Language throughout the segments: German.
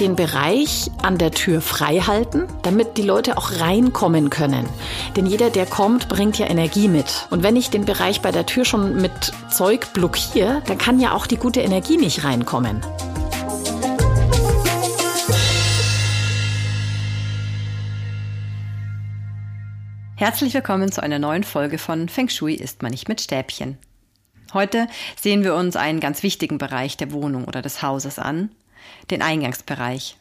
den Bereich an der Tür frei halten, damit die Leute auch reinkommen können. Denn jeder, der kommt, bringt ja Energie mit. Und wenn ich den Bereich bei der Tür schon mit Zeug blockiere, dann kann ja auch die gute Energie nicht reinkommen. Herzlich willkommen zu einer neuen Folge von Feng Shui isst man nicht mit Stäbchen. Heute sehen wir uns einen ganz wichtigen Bereich der Wohnung oder des Hauses an, den Eingangsbereich.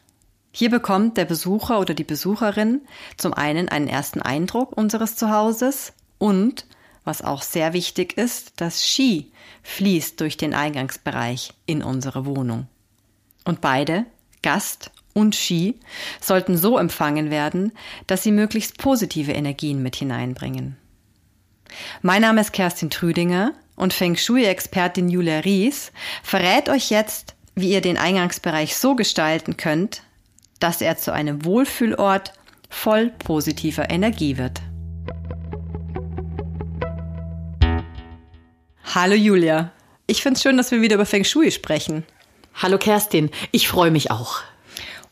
Hier bekommt der Besucher oder die Besucherin zum einen einen ersten Eindruck unseres Zuhauses und, was auch sehr wichtig ist, das Ski fließt durch den Eingangsbereich in unsere Wohnung. Und beide, Gast und Ski sollten so empfangen werden, dass sie möglichst positive Energien mit hineinbringen. Mein Name ist Kerstin Trüdinger und Feng Shui-Expertin Julia Ries verrät euch jetzt, wie ihr den Eingangsbereich so gestalten könnt, dass er zu einem Wohlfühlort voll positiver Energie wird. Hallo Julia. Ich finde es schön, dass wir wieder über Feng Shui sprechen. Hallo Kerstin, ich freue mich auch.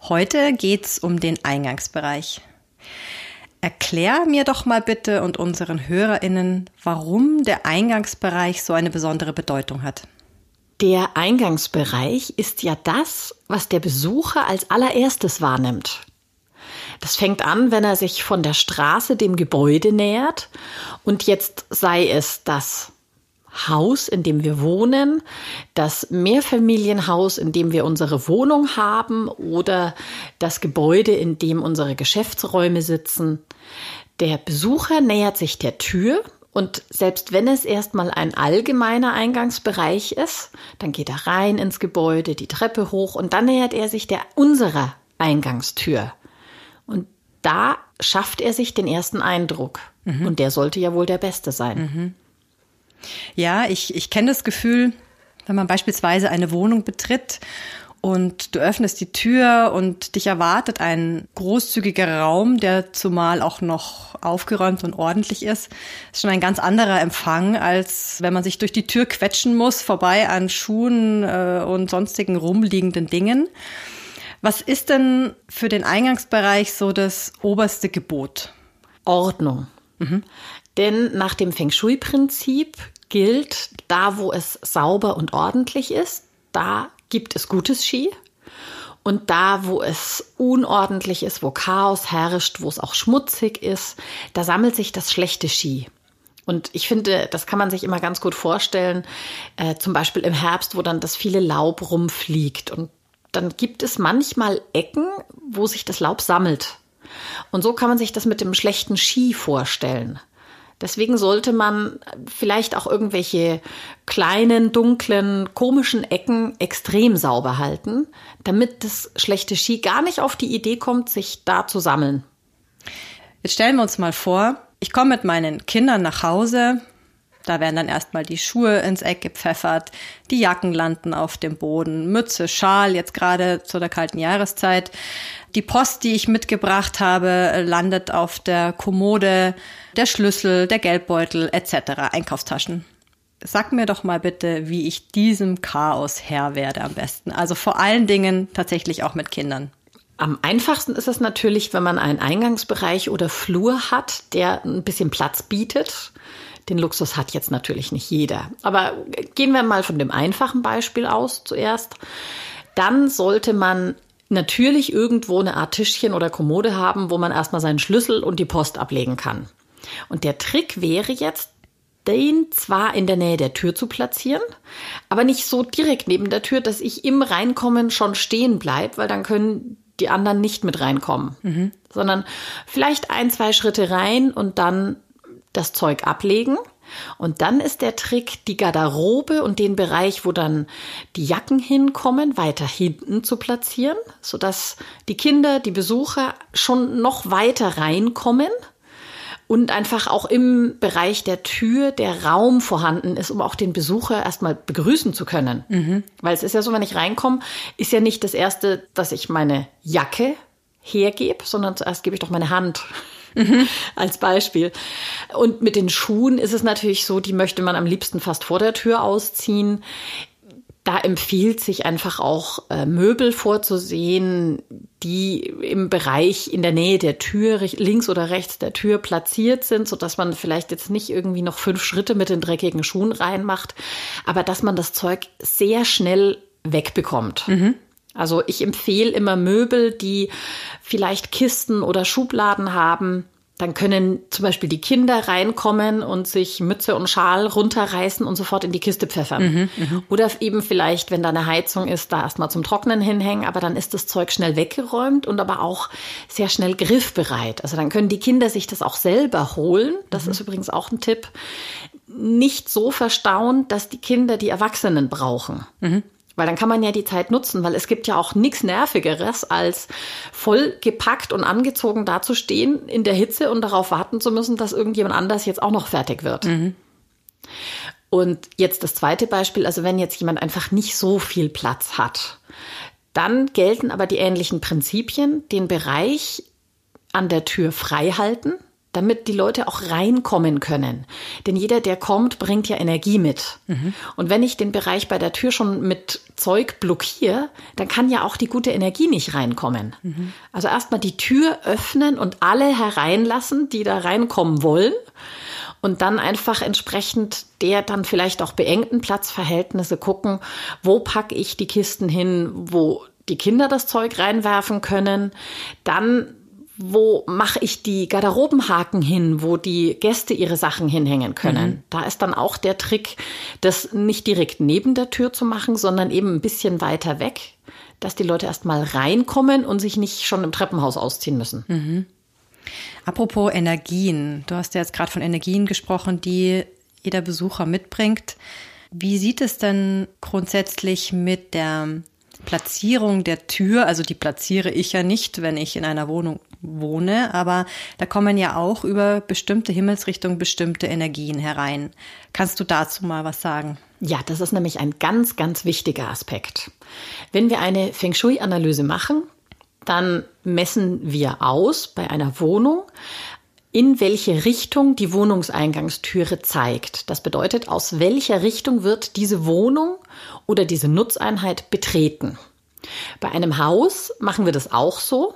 Heute geht's um den Eingangsbereich. Erklär mir doch mal bitte und unseren HörerInnen, warum der Eingangsbereich so eine besondere Bedeutung hat. Der Eingangsbereich ist ja das, was der Besucher als allererstes wahrnimmt. Das fängt an, wenn er sich von der Straße dem Gebäude nähert und jetzt sei es das Haus, in dem wir wohnen, das Mehrfamilienhaus, in dem wir unsere Wohnung haben oder das Gebäude, in dem unsere Geschäftsräume sitzen. Der Besucher nähert sich der Tür und selbst wenn es erstmal ein allgemeiner Eingangsbereich ist, dann geht er rein ins Gebäude, die Treppe hoch und dann nähert er sich der unserer Eingangstür. Und da schafft er sich den ersten Eindruck. Mhm. Und der sollte ja wohl der beste sein. Mhm. Ja, ich, ich kenne das Gefühl, wenn man beispielsweise eine Wohnung betritt und du öffnest die Tür und dich erwartet ein großzügiger Raum, der zumal auch noch aufgeräumt und ordentlich ist, ist schon ein ganz anderer Empfang, als wenn man sich durch die Tür quetschen muss, vorbei an Schuhen äh, und sonstigen rumliegenden Dingen. Was ist denn für den Eingangsbereich so das oberste Gebot? Ordnung. Mhm. Denn nach dem Feng Shui-Prinzip gilt, da wo es sauber und ordentlich ist, da gibt es gutes Ski. Und da, wo es unordentlich ist, wo Chaos herrscht, wo es auch schmutzig ist, da sammelt sich das schlechte Ski. Und ich finde, das kann man sich immer ganz gut vorstellen, äh, zum Beispiel im Herbst, wo dann das viele Laub rumfliegt. Und dann gibt es manchmal Ecken, wo sich das Laub sammelt. Und so kann man sich das mit dem schlechten Ski vorstellen. Deswegen sollte man vielleicht auch irgendwelche kleinen, dunklen, komischen Ecken extrem sauber halten, damit das schlechte Ski gar nicht auf die Idee kommt, sich da zu sammeln. Jetzt stellen wir uns mal vor, ich komme mit meinen Kindern nach Hause, da werden dann erstmal die Schuhe ins Eck gepfeffert, die Jacken landen auf dem Boden, Mütze, Schal, jetzt gerade zu der kalten Jahreszeit. Die Post, die ich mitgebracht habe, landet auf der Kommode, der Schlüssel, der Geldbeutel etc., Einkaufstaschen. Sag mir doch mal bitte, wie ich diesem Chaos Herr werde am besten. Also vor allen Dingen tatsächlich auch mit Kindern. Am einfachsten ist es natürlich, wenn man einen Eingangsbereich oder Flur hat, der ein bisschen Platz bietet. Den Luxus hat jetzt natürlich nicht jeder. Aber gehen wir mal von dem einfachen Beispiel aus zuerst. Dann sollte man natürlich irgendwo eine Art Tischchen oder Kommode haben, wo man erstmal seinen Schlüssel und die Post ablegen kann. Und der Trick wäre jetzt, den zwar in der Nähe der Tür zu platzieren, aber nicht so direkt neben der Tür, dass ich im Reinkommen schon stehen bleibe, weil dann können die anderen nicht mit reinkommen, mhm. sondern vielleicht ein, zwei Schritte rein und dann das Zeug ablegen. Und dann ist der Trick, die Garderobe und den Bereich, wo dann die Jacken hinkommen, weiter hinten zu platzieren, sodass die Kinder, die Besucher schon noch weiter reinkommen und einfach auch im Bereich der Tür der Raum vorhanden ist, um auch den Besucher erstmal begrüßen zu können. Mhm. Weil es ist ja so, wenn ich reinkomme, ist ja nicht das Erste, dass ich meine Jacke hergebe, sondern zuerst gebe ich doch meine Hand. Mhm. als Beispiel. Und mit den Schuhen ist es natürlich so, die möchte man am liebsten fast vor der Tür ausziehen. da empfiehlt sich einfach auch äh, Möbel vorzusehen, die im Bereich in der Nähe der Tür, links oder rechts der Tür platziert sind, so dass man vielleicht jetzt nicht irgendwie noch fünf Schritte mit den dreckigen Schuhen reinmacht, aber dass man das Zeug sehr schnell wegbekommt. Mhm. Also ich empfehle immer Möbel, die vielleicht Kisten oder Schubladen haben, dann können zum Beispiel die Kinder reinkommen und sich Mütze und Schal runterreißen und sofort in die Kiste pfeffern. Mhm, mh. Oder eben vielleicht, wenn da eine Heizung ist, da erstmal zum Trocknen hinhängen, aber dann ist das Zeug schnell weggeräumt und aber auch sehr schnell griffbereit. Also dann können die Kinder sich das auch selber holen. Das mhm. ist übrigens auch ein Tipp. Nicht so verstauen, dass die Kinder die Erwachsenen brauchen. Mhm. Weil dann kann man ja die Zeit nutzen, weil es gibt ja auch nichts Nervigeres, als voll gepackt und angezogen dazustehen in der Hitze und darauf warten zu müssen, dass irgendjemand anders jetzt auch noch fertig wird. Mhm. Und jetzt das zweite Beispiel, also wenn jetzt jemand einfach nicht so viel Platz hat, dann gelten aber die ähnlichen Prinzipien, den Bereich an der Tür frei halten, damit die Leute auch reinkommen können. Denn jeder, der kommt, bringt ja Energie mit. Mhm. Und wenn ich den Bereich bei der Tür schon mit Zeug blockiere, dann kann ja auch die gute Energie nicht reinkommen. Mhm. Also erstmal die Tür öffnen und alle hereinlassen, die da reinkommen wollen. Und dann einfach entsprechend der dann vielleicht auch beengten Platzverhältnisse gucken, wo packe ich die Kisten hin, wo die Kinder das Zeug reinwerfen können. Dann wo mache ich die Garderobenhaken hin, wo die Gäste ihre Sachen hinhängen können. Mhm. Da ist dann auch der Trick, das nicht direkt neben der Tür zu machen, sondern eben ein bisschen weiter weg, dass die Leute erst mal reinkommen und sich nicht schon im Treppenhaus ausziehen müssen. Mhm. Apropos Energien, du hast ja jetzt gerade von Energien gesprochen, die jeder Besucher mitbringt. Wie sieht es denn grundsätzlich mit der Platzierung der Tür, also die platziere ich ja nicht, wenn ich in einer Wohnung wohne, aber da kommen ja auch über bestimmte Himmelsrichtungen bestimmte Energien herein. Kannst du dazu mal was sagen? Ja, das ist nämlich ein ganz, ganz wichtiger Aspekt. Wenn wir eine Feng Shui-Analyse machen, dann messen wir aus bei einer Wohnung, in welche Richtung die Wohnungseingangstüre zeigt. Das bedeutet, aus welcher Richtung wird diese Wohnung oder diese Nutzeinheit betreten. Bei einem Haus machen wir das auch so.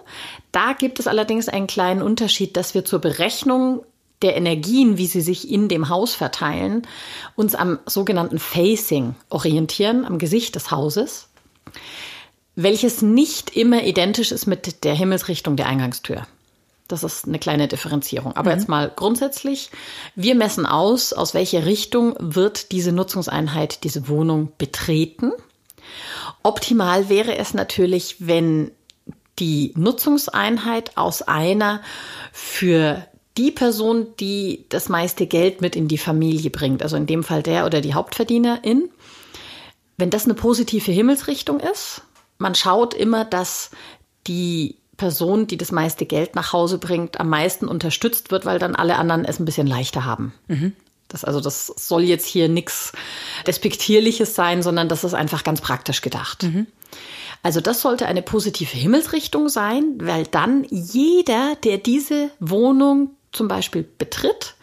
Da gibt es allerdings einen kleinen Unterschied, dass wir zur Berechnung der Energien, wie sie sich in dem Haus verteilen, uns am sogenannten Facing orientieren, am Gesicht des Hauses, welches nicht immer identisch ist mit der Himmelsrichtung der Eingangstür. Das ist eine kleine Differenzierung. Aber mhm. jetzt mal grundsätzlich, wir messen aus, aus welcher Richtung wird diese Nutzungseinheit, diese Wohnung betreten. Optimal wäre es natürlich, wenn die Nutzungseinheit aus einer für die Person, die das meiste Geld mit in die Familie bringt, also in dem Fall der oder die Hauptverdienerin, wenn das eine positive Himmelsrichtung ist, man schaut immer, dass die Person, die das meiste Geld nach Hause bringt, am meisten unterstützt wird, weil dann alle anderen es ein bisschen leichter haben. Mhm. Das, also das soll jetzt hier nichts Despektierliches sein, sondern das ist einfach ganz praktisch gedacht. Mhm. Also das sollte eine positive Himmelsrichtung sein, weil dann jeder, der diese Wohnung zum Beispiel betritt,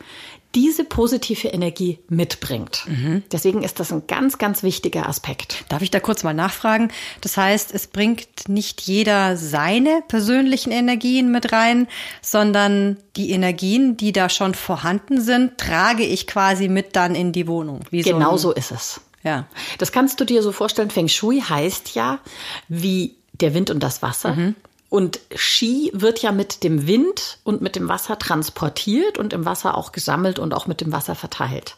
diese positive Energie mitbringt. Mhm. Deswegen ist das ein ganz, ganz wichtiger Aspekt. Darf ich da kurz mal nachfragen? Das heißt, es bringt nicht jeder seine persönlichen Energien mit rein, sondern die Energien, die da schon vorhanden sind, trage ich quasi mit dann in die Wohnung. Wie genau so, so ist es. Ja. Das kannst du dir so vorstellen. Feng Shui heißt ja wie der Wind und das Wasser. Mhm. Und Ski wird ja mit dem Wind und mit dem Wasser transportiert und im Wasser auch gesammelt und auch mit dem Wasser verteilt.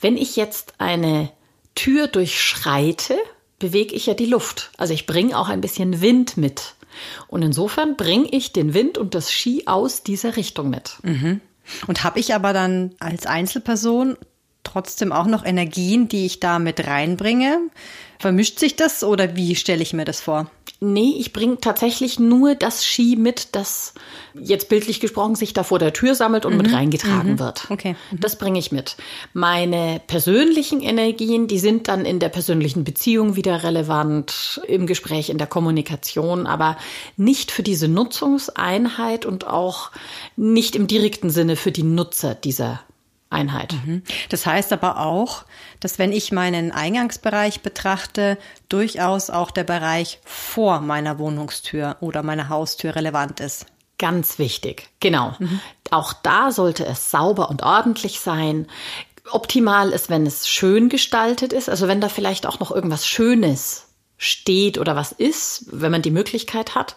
Wenn ich jetzt eine Tür durchschreite, bewege ich ja die Luft. Also ich bringe auch ein bisschen Wind mit. Und insofern bringe ich den Wind und das Ski aus dieser Richtung mit. Mhm. Und habe ich aber dann als Einzelperson trotzdem auch noch Energien, die ich da mit reinbringe? Vermischt sich das oder wie stelle ich mir das vor? Nee, ich bringe tatsächlich nur das Ski mit, das jetzt bildlich gesprochen sich da vor der Tür sammelt und mhm. mit reingetragen mhm. wird. Okay. Mhm. Das bringe ich mit. Meine persönlichen Energien, die sind dann in der persönlichen Beziehung wieder relevant, im Gespräch, in der Kommunikation, aber nicht für diese Nutzungseinheit und auch nicht im direkten Sinne für die Nutzer dieser Einheit. Das heißt aber auch, dass wenn ich meinen Eingangsbereich betrachte, durchaus auch der Bereich vor meiner Wohnungstür oder meiner Haustür relevant ist. Ganz wichtig, genau. Mhm. Auch da sollte es sauber und ordentlich sein. Optimal ist, wenn es schön gestaltet ist, also wenn da vielleicht auch noch irgendwas Schönes steht oder was ist, wenn man die Möglichkeit hat.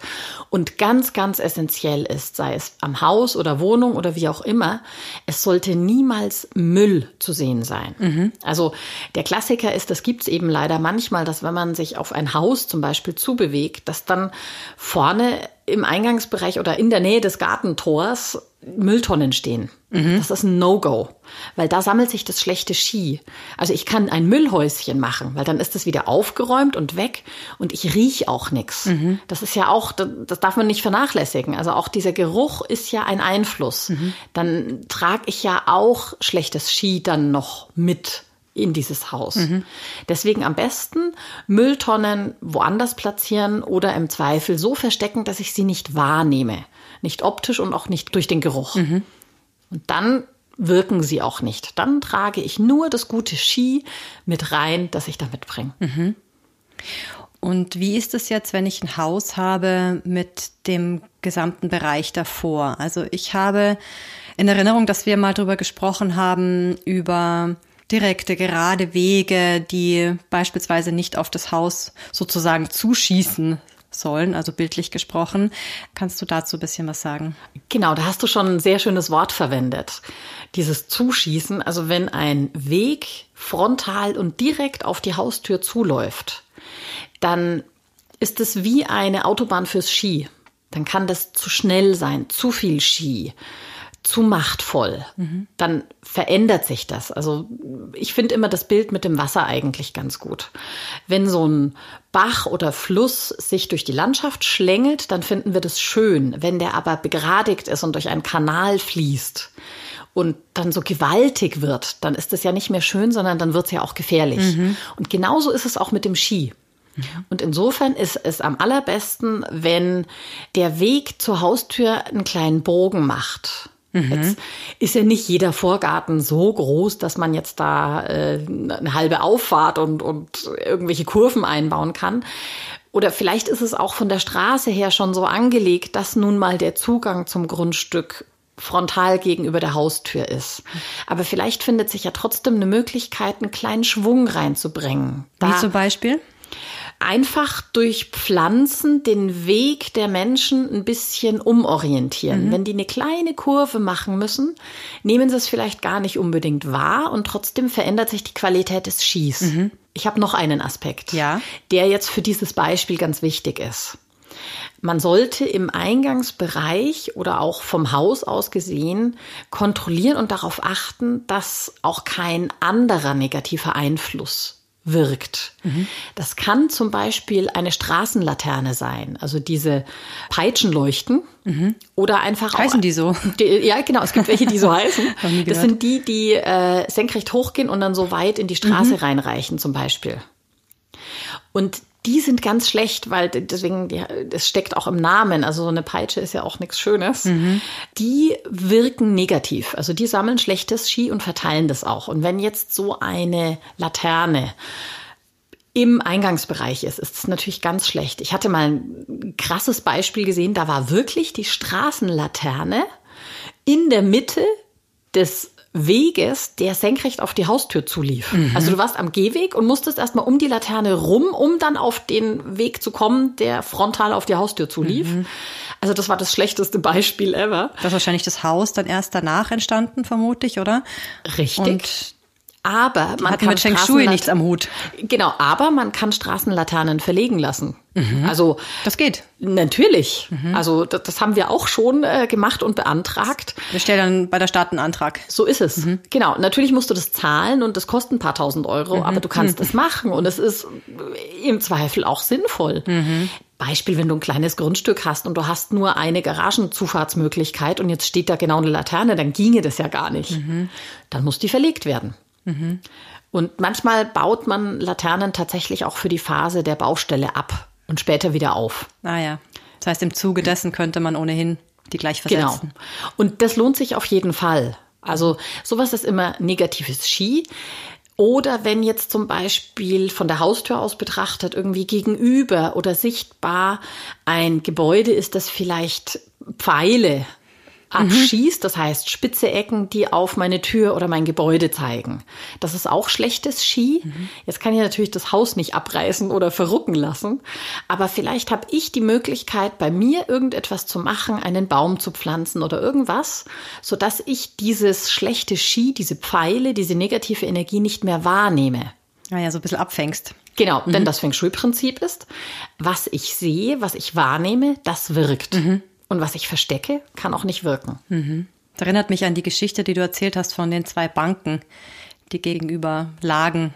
Und ganz, ganz essentiell ist, sei es am Haus oder Wohnung oder wie auch immer, es sollte niemals Müll zu sehen sein. Mhm. Also der Klassiker ist, das gibt's eben leider manchmal, dass wenn man sich auf ein Haus zum Beispiel zubewegt, dass dann vorne im Eingangsbereich oder in der Nähe des Gartentors Mülltonnen stehen. Mhm. Das ist ein No-Go, weil da sammelt sich das schlechte Ski. Also ich kann ein Müllhäuschen machen, weil dann ist es wieder aufgeräumt und weg und ich riech auch nichts. Mhm. Das ist ja auch, das darf man nicht vernachlässigen. Also auch dieser Geruch ist ja ein Einfluss. Mhm. Dann trage ich ja auch schlechtes Ski dann noch mit in dieses Haus. Mhm. Deswegen am besten Mülltonnen woanders platzieren oder im Zweifel so verstecken, dass ich sie nicht wahrnehme. Nicht optisch und auch nicht durch den Geruch. Mhm. Und dann wirken sie auch nicht. Dann trage ich nur das gute Ski mit rein, das ich da mitbringe. Mhm. Und wie ist es jetzt, wenn ich ein Haus habe mit dem gesamten Bereich davor? Also ich habe in Erinnerung, dass wir mal darüber gesprochen haben, über direkte, gerade Wege, die beispielsweise nicht auf das Haus sozusagen zuschießen sollen, also bildlich gesprochen. Kannst du dazu ein bisschen was sagen? Genau, da hast du schon ein sehr schönes Wort verwendet. Dieses Zuschießen, also wenn ein Weg frontal und direkt auf die Haustür zuläuft, dann ist es wie eine Autobahn fürs Ski. Dann kann das zu schnell sein, zu viel Ski zu machtvoll, mhm. dann verändert sich das. Also ich finde immer das Bild mit dem Wasser eigentlich ganz gut. Wenn so ein Bach oder Fluss sich durch die Landschaft schlängelt, dann finden wir das schön. Wenn der aber begradigt ist und durch einen Kanal fließt und dann so gewaltig wird, dann ist es ja nicht mehr schön, sondern dann wird es ja auch gefährlich. Mhm. Und genauso ist es auch mit dem Ski. Mhm. Und insofern ist es am allerbesten, wenn der Weg zur Haustür einen kleinen Bogen macht. Mhm. Jetzt ist ja nicht jeder Vorgarten so groß, dass man jetzt da äh, eine halbe Auffahrt und, und irgendwelche Kurven einbauen kann. Oder vielleicht ist es auch von der Straße her schon so angelegt, dass nun mal der Zugang zum Grundstück frontal gegenüber der Haustür ist. Aber vielleicht findet sich ja trotzdem eine Möglichkeit, einen kleinen Schwung reinzubringen. Wie zum Beispiel? Einfach durch Pflanzen den Weg der Menschen ein bisschen umorientieren. Mhm. Wenn die eine kleine Kurve machen müssen, nehmen sie es vielleicht gar nicht unbedingt wahr und trotzdem verändert sich die Qualität des Skis. Mhm. Ich habe noch einen Aspekt, ja. der jetzt für dieses Beispiel ganz wichtig ist. Man sollte im Eingangsbereich oder auch vom Haus aus gesehen kontrollieren und darauf achten, dass auch kein anderer negativer Einfluss wirkt. Mhm. Das kann zum Beispiel eine Straßenlaterne sein, also diese Peitschenleuchten mhm. oder einfach heißen auch, die so? Die, ja, genau. Es gibt welche, die so heißen. Das sind die, die äh, senkrecht hochgehen und dann so weit in die Straße mhm. reinreichen, zum Beispiel. Und die sind ganz schlecht, weil deswegen, das steckt auch im Namen. Also so eine Peitsche ist ja auch nichts Schönes. Mhm. Die wirken negativ. Also die sammeln schlechtes Ski und verteilen das auch. Und wenn jetzt so eine Laterne im Eingangsbereich ist, ist es natürlich ganz schlecht. Ich hatte mal ein krasses Beispiel gesehen. Da war wirklich die Straßenlaterne in der Mitte des Weges, der senkrecht auf die Haustür zulief. Mhm. Also du warst am Gehweg und musstest erstmal um die Laterne rum, um dann auf den Weg zu kommen, der frontal auf die Haustür zulief. Mhm. Also das war das schlechteste Beispiel ever. Das ist wahrscheinlich das Haus dann erst danach entstanden, vermutlich, oder? Richtig. Und aber man Hat kann mit Feng Shui nichts am Hut. Genau, aber man kann Straßenlaternen verlegen lassen. Mhm. Also das geht. Natürlich. Mhm. Also das, das, haben wir auch schon äh, gemacht und beantragt. Wir stellen dann bei der Stadt einen Antrag. So ist es. Mhm. Genau. Natürlich musst du das zahlen und das kostet ein paar tausend Euro, mhm. aber du kannst es machen und es ist im Zweifel auch sinnvoll. Mhm. Beispiel, wenn du ein kleines Grundstück hast und du hast nur eine Garagenzufahrtsmöglichkeit und jetzt steht da genau eine Laterne, dann ginge das ja gar nicht. Mhm. Dann muss die verlegt werden. Mhm. Und manchmal baut man Laternen tatsächlich auch für die Phase der Baustelle ab und später wieder auf. Ah ja. Das heißt, im Zuge dessen könnte man ohnehin die gleich versetzen. Genau. Und das lohnt sich auf jeden Fall. Also sowas ist immer negatives Ski. Oder wenn jetzt zum Beispiel von der Haustür aus betrachtet irgendwie gegenüber oder sichtbar ein Gebäude ist, das vielleicht Pfeile abschießt, das heißt spitze Ecken, die auf meine Tür oder mein Gebäude zeigen. Das ist auch schlechtes Ski. Jetzt kann ich natürlich das Haus nicht abreißen oder verrucken lassen, aber vielleicht habe ich die Möglichkeit, bei mir irgendetwas zu machen, einen Baum zu pflanzen oder irgendwas, so dass ich dieses schlechte Ski, diese Pfeile, diese negative Energie nicht mehr wahrnehme. Naja, so ein bisschen abfängst. Genau, denn das Feng Shui-Prinzip ist, was ich sehe, was ich wahrnehme, das wirkt. Und was ich verstecke, kann auch nicht wirken. Das erinnert mich an die Geschichte, die du erzählt hast von den zwei Banken, die gegenüber lagen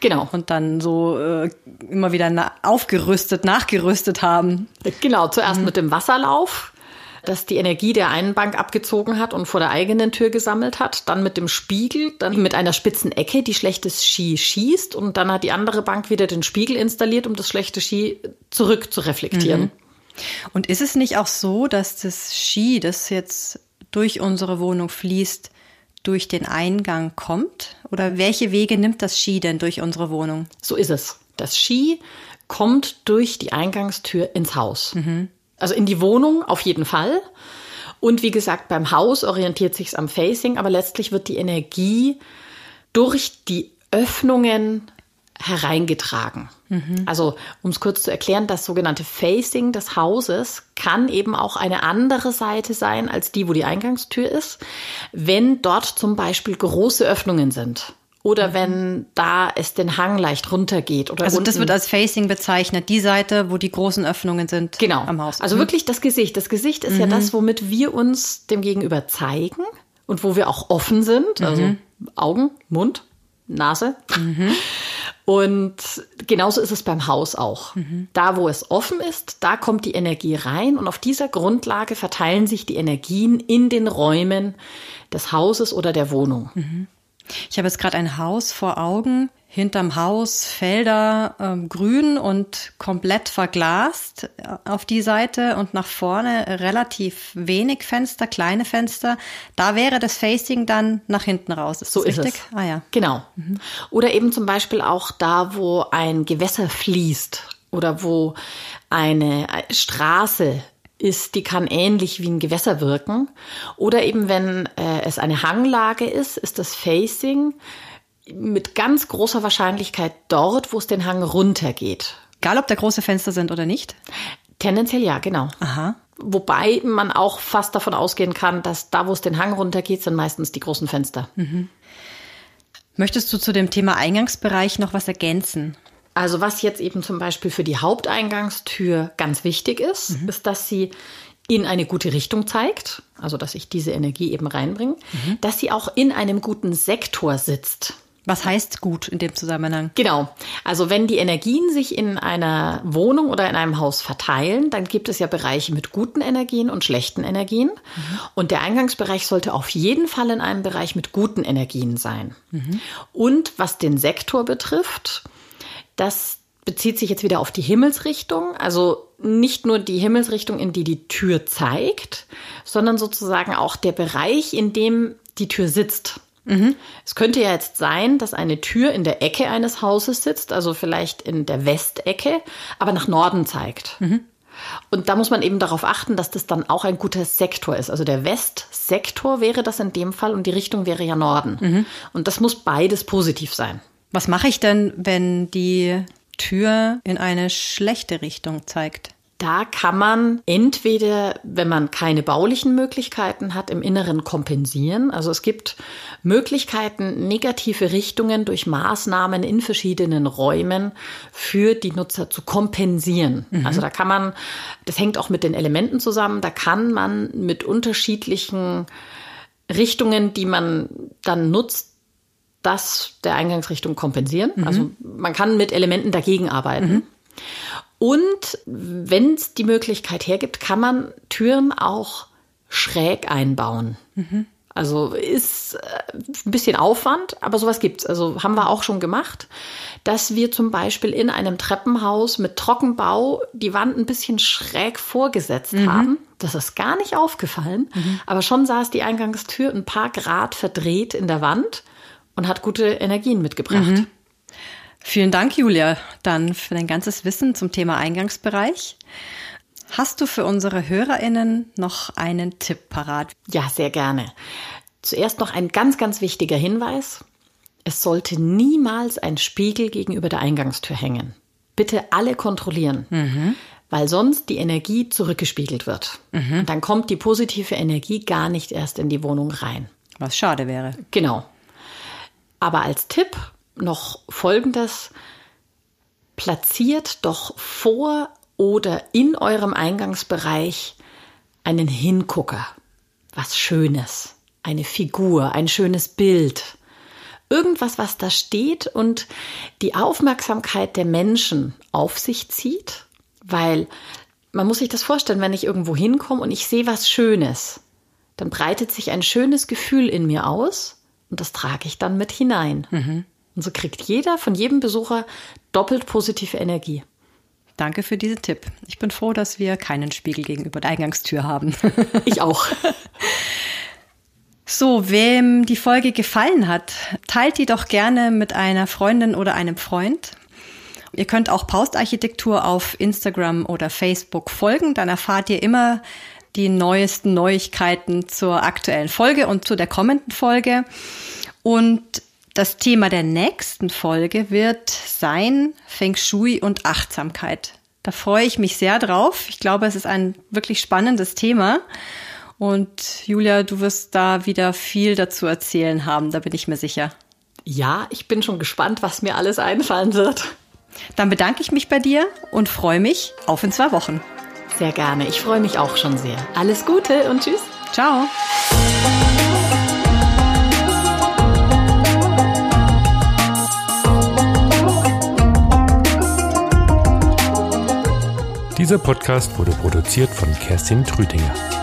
Genau. und dann so äh, immer wieder na aufgerüstet, nachgerüstet haben. Genau, zuerst mit dem Wasserlauf, das die Energie der einen Bank abgezogen hat und vor der eigenen Tür gesammelt hat. Dann mit dem Spiegel, dann mit einer spitzen Ecke, die schlechtes Ski schießt. Und dann hat die andere Bank wieder den Spiegel installiert, um das schlechte Ski zurück zu reflektieren. Und ist es nicht auch so, dass das Ski, das jetzt durch unsere Wohnung fließt, durch den Eingang kommt? Oder welche Wege nimmt das Ski denn durch unsere Wohnung? So ist es. Das Ski kommt durch die Eingangstür ins Haus. Also in die Wohnung auf jeden Fall. Und wie gesagt, beim Haus orientiert sich's am Facing, aber letztlich wird die Energie durch die Öffnungen hereingetragen. Also, um es kurz zu erklären, das sogenannte Facing des Hauses kann eben auch eine andere Seite sein als die, wo die Eingangstür ist, wenn dort zum Beispiel große Öffnungen sind. Oder wenn da es den Hang leicht runtergeht. Oder Also das unten- wird als Facing bezeichnet, die Seite, wo die großen Öffnungen sind Genau. am Haus. Also wirklich das Gesicht. Das Gesicht ist ja das, womit wir uns dem Gegenüber zeigen und wo wir auch offen sind. Also Augen, Mund, Nase. Und genauso ist es beim Haus auch. Da, wo es offen ist, da kommt die Energie rein und auf dieser Grundlage verteilen sich die Energien in den Räumen des Hauses oder der Wohnung. Ich habe jetzt gerade ein Haus vor Augen, hinterm Haus Felder ähm, grün und komplett verglast äh, auf die Seite und nach vorne relativ wenig Fenster, kleine Fenster. Da wäre das Facing dann nach hinten raus. Ist So ist richtig? es. Ah ja. Genau. Oder eben zum Beispiel auch da, wo ein Gewässer fließt oder wo eine Straße ist, die kann ähnlich wie ein Gewässer wirken. Oder eben wenn äh, es eine Hanglage ist, ist das Facing mit ganz großer Wahrscheinlichkeit dort, wo es den Hang runtergeht. Egal, ob da große Fenster sind oder nicht. Tendenziell ja, genau. Aha. Wobei man auch fast davon ausgehen kann, dass da, wo es den Hang runtergeht, sind meistens die großen Fenster. Möchtest du zu dem Thema Eingangsbereich noch was ergänzen? Also was jetzt eben zum Beispiel für die Haupteingangstür ganz wichtig ist, ist, dass sie in eine gute Richtung zeigt, also dass ich diese Energie eben reinbringe, dass sie auch in einem guten Sektor sitzt. Was heißt gut in dem Zusammenhang? Genau. Also wenn die Energien sich in einer Wohnung oder in einem Haus verteilen, dann gibt es ja Bereiche mit guten Energien und schlechten Energien. Und der Eingangsbereich sollte auf jeden Fall in einem Bereich mit guten Energien sein. Und was den Sektor betrifft, das bezieht sich jetzt wieder auf die Himmelsrichtung. Also nicht nur die Himmelsrichtung, in die die Tür zeigt, sondern sozusagen auch der Bereich, in dem die Tür sitzt. Es könnte ja jetzt sein, dass eine Tür in der Ecke eines Hauses sitzt, also vielleicht in der Westecke, aber nach Norden zeigt. Und da muss man eben darauf achten, dass das dann auch ein guter Sektor ist. Also der Westsektor wäre das in dem Fall und die Richtung wäre ja Norden. Und das muss beides positiv sein. Was mache ich denn, wenn die Tür in eine schlechte Richtung zeigt? Da kann man entweder, wenn man keine baulichen Möglichkeiten hat, im Inneren kompensieren. Also es gibt Möglichkeiten, negative Richtungen durch Maßnahmen in verschiedenen Räumen für die Nutzer zu kompensieren. Also da kann man, das hängt auch mit den Elementen zusammen, da kann man mit unterschiedlichen Richtungen, die man dann nutzt, das der Eingangsrichtung kompensieren. Also man kann mit Elementen dagegen arbeiten. Und wenn es die Möglichkeit hergibt, kann man Türen auch schräg einbauen. Also ist äh, ein bisschen Aufwand, aber sowas gibt's. Also haben wir auch schon gemacht, dass wir zum Beispiel in einem Treppenhaus mit Trockenbau die Wand ein bisschen schräg vorgesetzt haben, Das ist gar nicht aufgefallen, mhm. aber schon saß die Eingangstür ein paar Grad verdreht in der Wand und hat gute Energien mitgebracht. Mhm. Vielen Dank, Julia, dann für dein ganzes Wissen zum Thema Eingangsbereich. Hast du für unsere HörerInnen noch einen Tipp parat? Ja, sehr gerne. Zuerst noch ein ganz, ganz wichtiger Hinweis. Es sollte niemals ein Spiegel gegenüber der Eingangstür hängen. Bitte alle kontrollieren, mhm. weil sonst die Energie zurückgespiegelt wird. Mhm. Und dann kommt die positive Energie gar nicht erst in die Wohnung rein. Was schade wäre. Genau. Aber als Tipp noch Folgendes. Platziert doch vor oder in eurem Eingangsbereich einen Hingucker. Was Schönes. Eine Figur, ein schönes Bild. Irgendwas, was da steht und die Aufmerksamkeit der Menschen auf sich zieht. Weil man muss sich das vorstellen, wenn ich irgendwo hinkomme und ich sehe was Schönes, dann breitet sich ein schönes Gefühl in mir aus und das trage ich dann mit hinein. Mhm. Und so kriegt jeder von jedem Besucher doppelt positive Energie. Danke für diesen Tipp. Ich bin froh, dass wir keinen Spiegel gegenüber der Eingangstür haben. Ich auch. So, wem die Folge gefallen hat, teilt die doch gerne mit einer Freundin oder einem Freund. Ihr könnt auch Paustarchitektur auf Instagram oder Facebook folgen, dann erfahrt ihr immer die neuesten Neuigkeiten zur aktuellen Folge und zu der kommenden Folge. Und das Thema der nächsten Folge wird sein Feng Shui und Achtsamkeit. Da freue ich mich sehr drauf. Ich glaube, es ist ein wirklich spannendes Thema. Und Julia, du wirst da wieder viel dazu erzählen haben, da bin ich mir sicher. Ja, ich bin schon gespannt, was mir alles einfallen wird. Dann bedanke ich mich bei dir und freue mich auf in zwei Wochen. Sehr gerne. Ich freue mich auch schon sehr. Alles Gute und tschüss. Ciao. Dieser Podcast wurde produziert von Kerstin Trütinger.